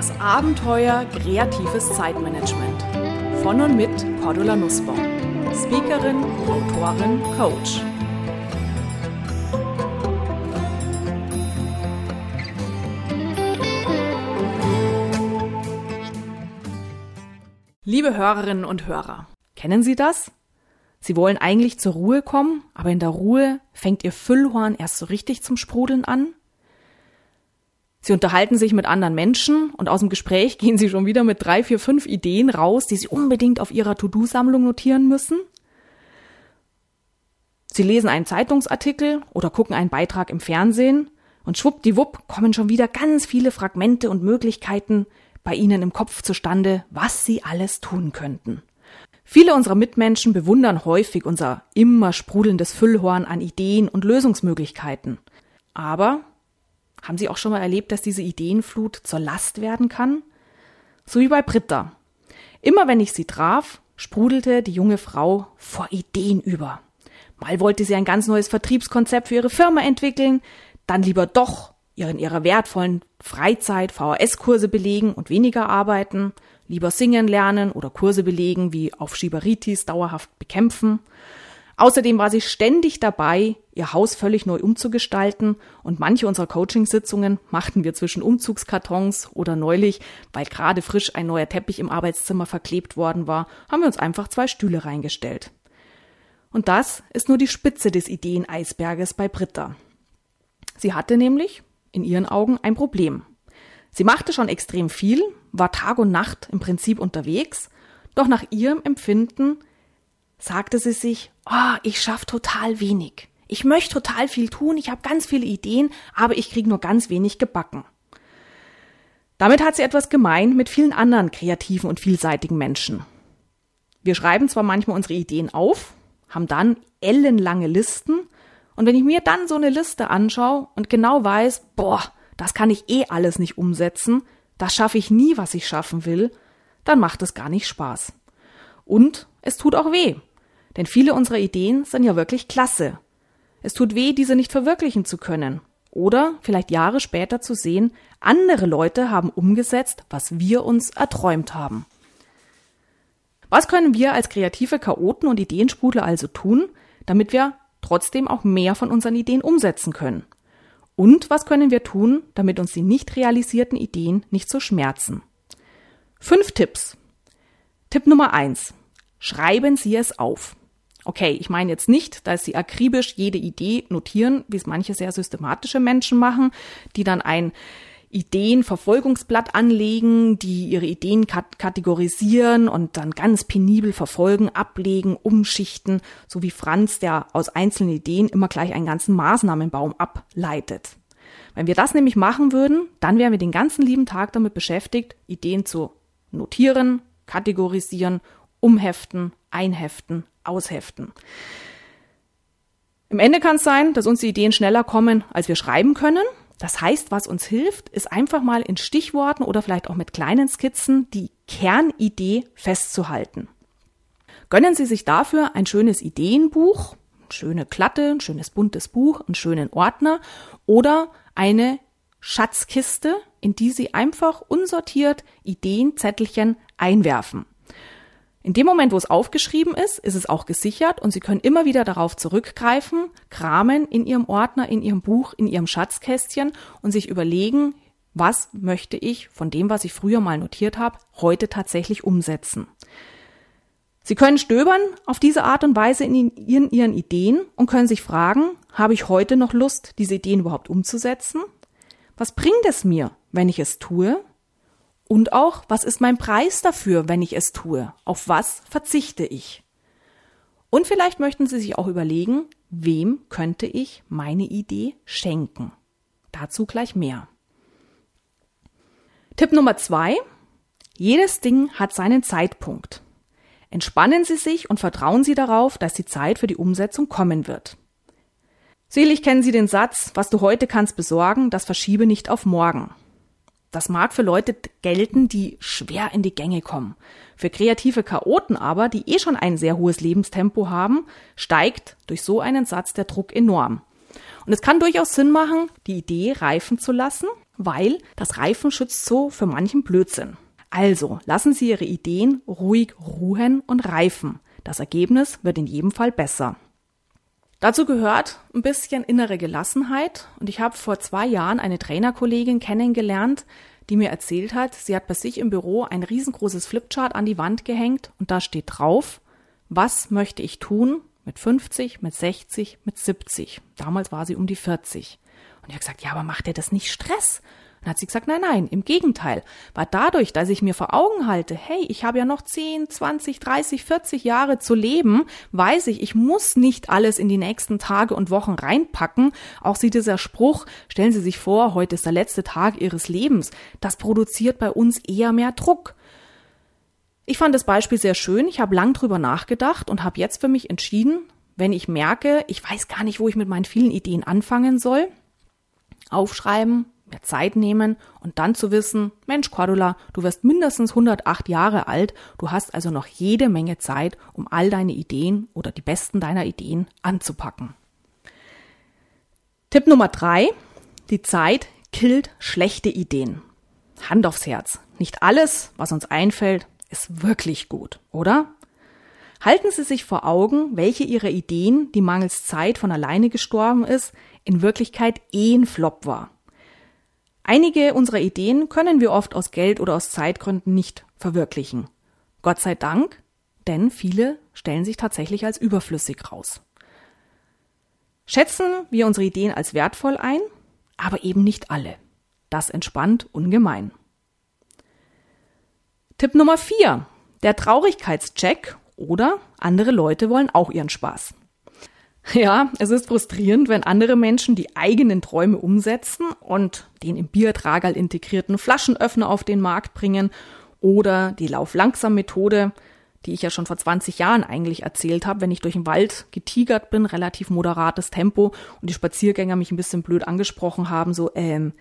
Das Abenteuer kreatives Zeitmanagement. Von und mit Cordula Nussbaum. Speakerin, Autorin, Coach. Liebe Hörerinnen und Hörer, kennen Sie das? Sie wollen eigentlich zur Ruhe kommen, aber in der Ruhe fängt Ihr Füllhorn erst so richtig zum Sprudeln an? Sie unterhalten sich mit anderen Menschen und aus dem Gespräch gehen Sie schon wieder mit drei, vier, fünf Ideen raus, die Sie unbedingt auf Ihrer To-Do-Sammlung notieren müssen? Sie lesen einen Zeitungsartikel oder gucken einen Beitrag im Fernsehen und schwuppdiwupp kommen schon wieder ganz viele Fragmente und Möglichkeiten bei Ihnen im Kopf zustande, was Sie alles tun könnten. Viele unserer Mitmenschen bewundern häufig unser immer sprudelndes Füllhorn an Ideen und Lösungsmöglichkeiten. Aber haben Sie auch schon mal erlebt, dass diese Ideenflut zur Last werden kann? So wie bei Britta. Immer wenn ich sie traf, sprudelte die junge Frau vor Ideen über. Mal wollte sie ein ganz neues Vertriebskonzept für ihre Firma entwickeln, dann lieber doch in ihrer wertvollen Freizeit VHS-Kurse belegen und weniger arbeiten, lieber singen lernen oder Kurse belegen wie auf Schieberitis dauerhaft bekämpfen. Außerdem war sie ständig dabei, ihr Haus völlig neu umzugestalten und manche unserer Coachingsitzungen machten wir zwischen Umzugskartons oder neulich, weil gerade frisch ein neuer Teppich im Arbeitszimmer verklebt worden war, haben wir uns einfach zwei Stühle reingestellt. Und das ist nur die Spitze des Ideeneisberges bei Britta. Sie hatte nämlich, in ihren Augen, ein Problem. Sie machte schon extrem viel, war Tag und Nacht im Prinzip unterwegs, doch nach ihrem Empfinden sagte sie sich, oh, ich schaff total wenig. Ich möchte total viel tun, ich habe ganz viele Ideen, aber ich kriege nur ganz wenig gebacken. Damit hat sie etwas gemein mit vielen anderen kreativen und vielseitigen Menschen. Wir schreiben zwar manchmal unsere Ideen auf, haben dann ellenlange Listen, und wenn ich mir dann so eine Liste anschaue und genau weiß, boah, das kann ich eh alles nicht umsetzen, das schaffe ich nie, was ich schaffen will, dann macht es gar nicht Spaß. Und es tut auch weh, denn viele unserer Ideen sind ja wirklich klasse. Es tut weh, diese nicht verwirklichen zu können. Oder vielleicht Jahre später zu sehen, andere Leute haben umgesetzt, was wir uns erträumt haben. Was können wir als kreative Chaoten und Ideensprudler also tun, damit wir trotzdem auch mehr von unseren Ideen umsetzen können? Und was können wir tun, damit uns die nicht realisierten Ideen nicht so schmerzen? Fünf Tipps. Tipp Nummer eins: Schreiben Sie es auf. Okay, ich meine jetzt nicht, dass Sie akribisch jede Idee notieren, wie es manche sehr systematische Menschen machen, die dann ein Ideenverfolgungsblatt anlegen, die ihre Ideen kat kategorisieren und dann ganz penibel verfolgen, ablegen, umschichten, so wie Franz, der aus einzelnen Ideen immer gleich einen ganzen Maßnahmenbaum ableitet. Wenn wir das nämlich machen würden, dann wären wir den ganzen lieben Tag damit beschäftigt, Ideen zu notieren, kategorisieren, umheften, einheften, ausheften. Im Ende kann es sein, dass uns die Ideen schneller kommen, als wir schreiben können. Das heißt, was uns hilft, ist einfach mal in Stichworten oder vielleicht auch mit kleinen Skizzen die Kernidee festzuhalten. Gönnen Sie sich dafür ein schönes Ideenbuch, eine schöne Klatte, ein schönes buntes Buch, einen schönen Ordner oder eine Schatzkiste, in die Sie einfach unsortiert Ideenzettelchen einwerfen. In dem Moment, wo es aufgeschrieben ist, ist es auch gesichert und Sie können immer wieder darauf zurückgreifen, kramen in Ihrem Ordner, in Ihrem Buch, in Ihrem Schatzkästchen und sich überlegen, was möchte ich von dem, was ich früher mal notiert habe, heute tatsächlich umsetzen. Sie können stöbern auf diese Art und Weise in Ihren Ideen und können sich fragen, habe ich heute noch Lust, diese Ideen überhaupt umzusetzen? Was bringt es mir, wenn ich es tue? Und auch, was ist mein Preis dafür, wenn ich es tue? Auf was verzichte ich? Und vielleicht möchten Sie sich auch überlegen, wem könnte ich meine Idee schenken? Dazu gleich mehr. Tipp Nummer zwei. Jedes Ding hat seinen Zeitpunkt. Entspannen Sie sich und vertrauen Sie darauf, dass die Zeit für die Umsetzung kommen wird. Selig kennen Sie den Satz, was du heute kannst besorgen, das verschiebe nicht auf morgen. Das mag für Leute gelten, die schwer in die Gänge kommen. Für kreative Chaoten aber, die eh schon ein sehr hohes Lebenstempo haben, steigt durch so einen Satz der Druck enorm. Und es kann durchaus Sinn machen, die Idee reifen zu lassen, weil das Reifen schützt so für manchen Blödsinn. Also lassen Sie Ihre Ideen ruhig ruhen und reifen. Das Ergebnis wird in jedem Fall besser. Dazu gehört ein bisschen innere Gelassenheit und ich habe vor zwei Jahren eine Trainerkollegin kennengelernt, die mir erzählt hat, sie hat bei sich im Büro ein riesengroßes Flipchart an die Wand gehängt und da steht drauf, was möchte ich tun mit 50, mit 60, mit 70. Damals war sie um die 40. Und ich habe gesagt, ja, aber macht dir das nicht Stress? Dann hat sie gesagt, nein, nein, im Gegenteil. Weil dadurch, dass ich mir vor Augen halte, hey, ich habe ja noch 10, 20, 30, 40 Jahre zu leben, weiß ich, ich muss nicht alles in die nächsten Tage und Wochen reinpacken. Auch sieht dieser Spruch, stellen Sie sich vor, heute ist der letzte Tag Ihres Lebens. Das produziert bei uns eher mehr Druck. Ich fand das Beispiel sehr schön. Ich habe lang drüber nachgedacht und habe jetzt für mich entschieden, wenn ich merke, ich weiß gar nicht, wo ich mit meinen vielen Ideen anfangen soll, aufschreiben, mir Zeit nehmen und dann zu wissen, Mensch, Cordula, du wirst mindestens 108 Jahre alt, du hast also noch jede Menge Zeit, um all deine Ideen oder die besten deiner Ideen anzupacken. Tipp Nummer drei, die Zeit killt schlechte Ideen. Hand aufs Herz. Nicht alles, was uns einfällt, ist wirklich gut, oder? Halten Sie sich vor Augen, welche Ihrer Ideen, die mangels Zeit von alleine gestorben ist, in Wirklichkeit eh ein Flop war. Einige unserer Ideen können wir oft aus Geld oder aus Zeitgründen nicht verwirklichen. Gott sei Dank, denn viele stellen sich tatsächlich als überflüssig raus. Schätzen wir unsere Ideen als wertvoll ein, aber eben nicht alle. Das entspannt ungemein. Tipp Nummer 4. Der Traurigkeitscheck oder andere Leute wollen auch ihren Spaß. Ja, es ist frustrierend, wenn andere Menschen die eigenen Träume umsetzen und den im Biertragerl integrierten Flaschenöffner auf den Markt bringen oder die Lauf-Langsam-Methode, die ich ja schon vor 20 Jahren eigentlich erzählt habe, wenn ich durch den Wald getigert bin, relativ moderates Tempo und die Spaziergänger mich ein bisschen blöd angesprochen haben, so, ähm,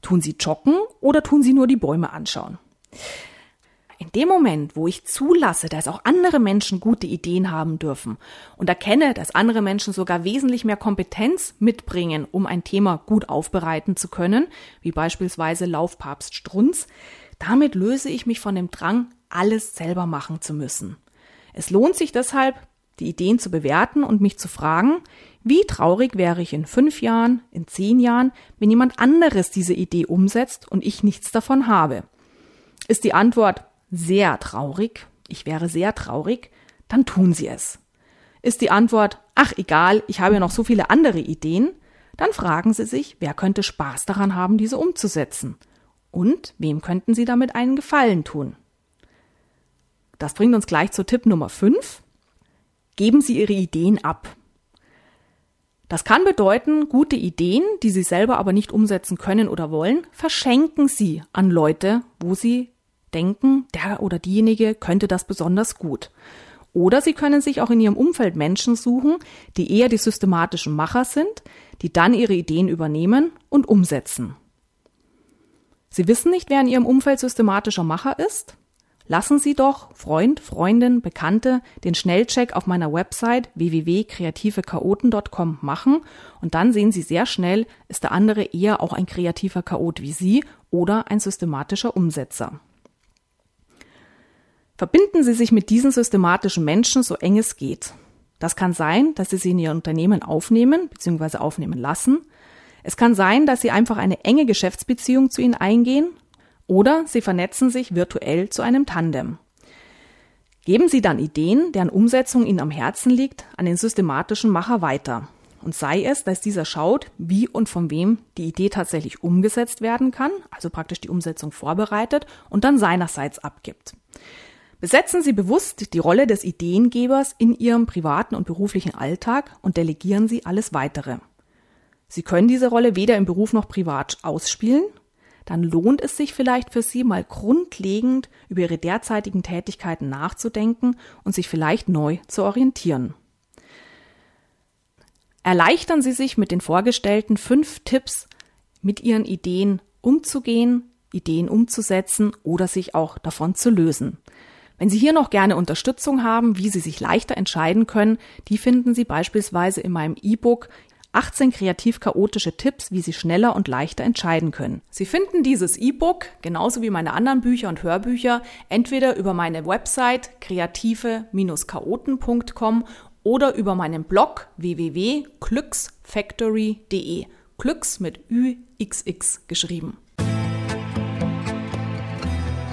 tun sie joggen oder tun sie nur die Bäume anschauen? In dem Moment, wo ich zulasse, dass auch andere Menschen gute Ideen haben dürfen und erkenne, dass andere Menschen sogar wesentlich mehr Kompetenz mitbringen, um ein Thema gut aufbereiten zu können, wie beispielsweise Laufpapst Strunz, damit löse ich mich von dem Drang, alles selber machen zu müssen. Es lohnt sich deshalb, die Ideen zu bewerten und mich zu fragen, wie traurig wäre ich in fünf Jahren, in zehn Jahren, wenn jemand anderes diese Idee umsetzt und ich nichts davon habe. Ist die Antwort sehr traurig, ich wäre sehr traurig, dann tun Sie es. Ist die Antwort, ach egal, ich habe ja noch so viele andere Ideen, dann fragen Sie sich, wer könnte Spaß daran haben, diese umzusetzen? Und wem könnten Sie damit einen Gefallen tun? Das bringt uns gleich zu Tipp Nummer 5. Geben Sie Ihre Ideen ab. Das kann bedeuten, gute Ideen, die Sie selber aber nicht umsetzen können oder wollen, verschenken Sie an Leute, wo Sie denken, der oder diejenige könnte das besonders gut. Oder Sie können sich auch in Ihrem Umfeld Menschen suchen, die eher die systematischen Macher sind, die dann Ihre Ideen übernehmen und umsetzen. Sie wissen nicht, wer in Ihrem Umfeld systematischer Macher ist? Lassen Sie doch Freund, Freundin, Bekannte den Schnellcheck auf meiner Website www.kreativechaoten.com machen und dann sehen Sie sehr schnell, ist der andere eher auch ein kreativer Chaot wie Sie oder ein systematischer Umsetzer. Verbinden Sie sich mit diesen systematischen Menschen so eng es geht. Das kann sein, dass Sie sie in Ihr Unternehmen aufnehmen bzw. aufnehmen lassen. Es kann sein, dass Sie einfach eine enge Geschäftsbeziehung zu ihnen eingehen oder Sie vernetzen sich virtuell zu einem Tandem. Geben Sie dann Ideen, deren Umsetzung Ihnen am Herzen liegt, an den systematischen Macher weiter. Und sei es, dass dieser schaut, wie und von wem die Idee tatsächlich umgesetzt werden kann, also praktisch die Umsetzung vorbereitet und dann seinerseits abgibt. Besetzen Sie bewusst die Rolle des Ideengebers in Ihrem privaten und beruflichen Alltag und delegieren Sie alles weitere. Sie können diese Rolle weder im Beruf noch privat ausspielen, dann lohnt es sich vielleicht für Sie mal grundlegend über Ihre derzeitigen Tätigkeiten nachzudenken und sich vielleicht neu zu orientieren. Erleichtern Sie sich mit den vorgestellten fünf Tipps, mit Ihren Ideen umzugehen, Ideen umzusetzen oder sich auch davon zu lösen. Wenn Sie hier noch gerne Unterstützung haben, wie Sie sich leichter entscheiden können, die finden Sie beispielsweise in meinem E-Book 18 kreativ chaotische Tipps, wie Sie schneller und leichter entscheiden können. Sie finden dieses E-Book genauso wie meine anderen Bücher und Hörbücher entweder über meine Website kreative-chaoten.com oder über meinen Blog www.glücksfactory.de. Glücks mit UXX geschrieben.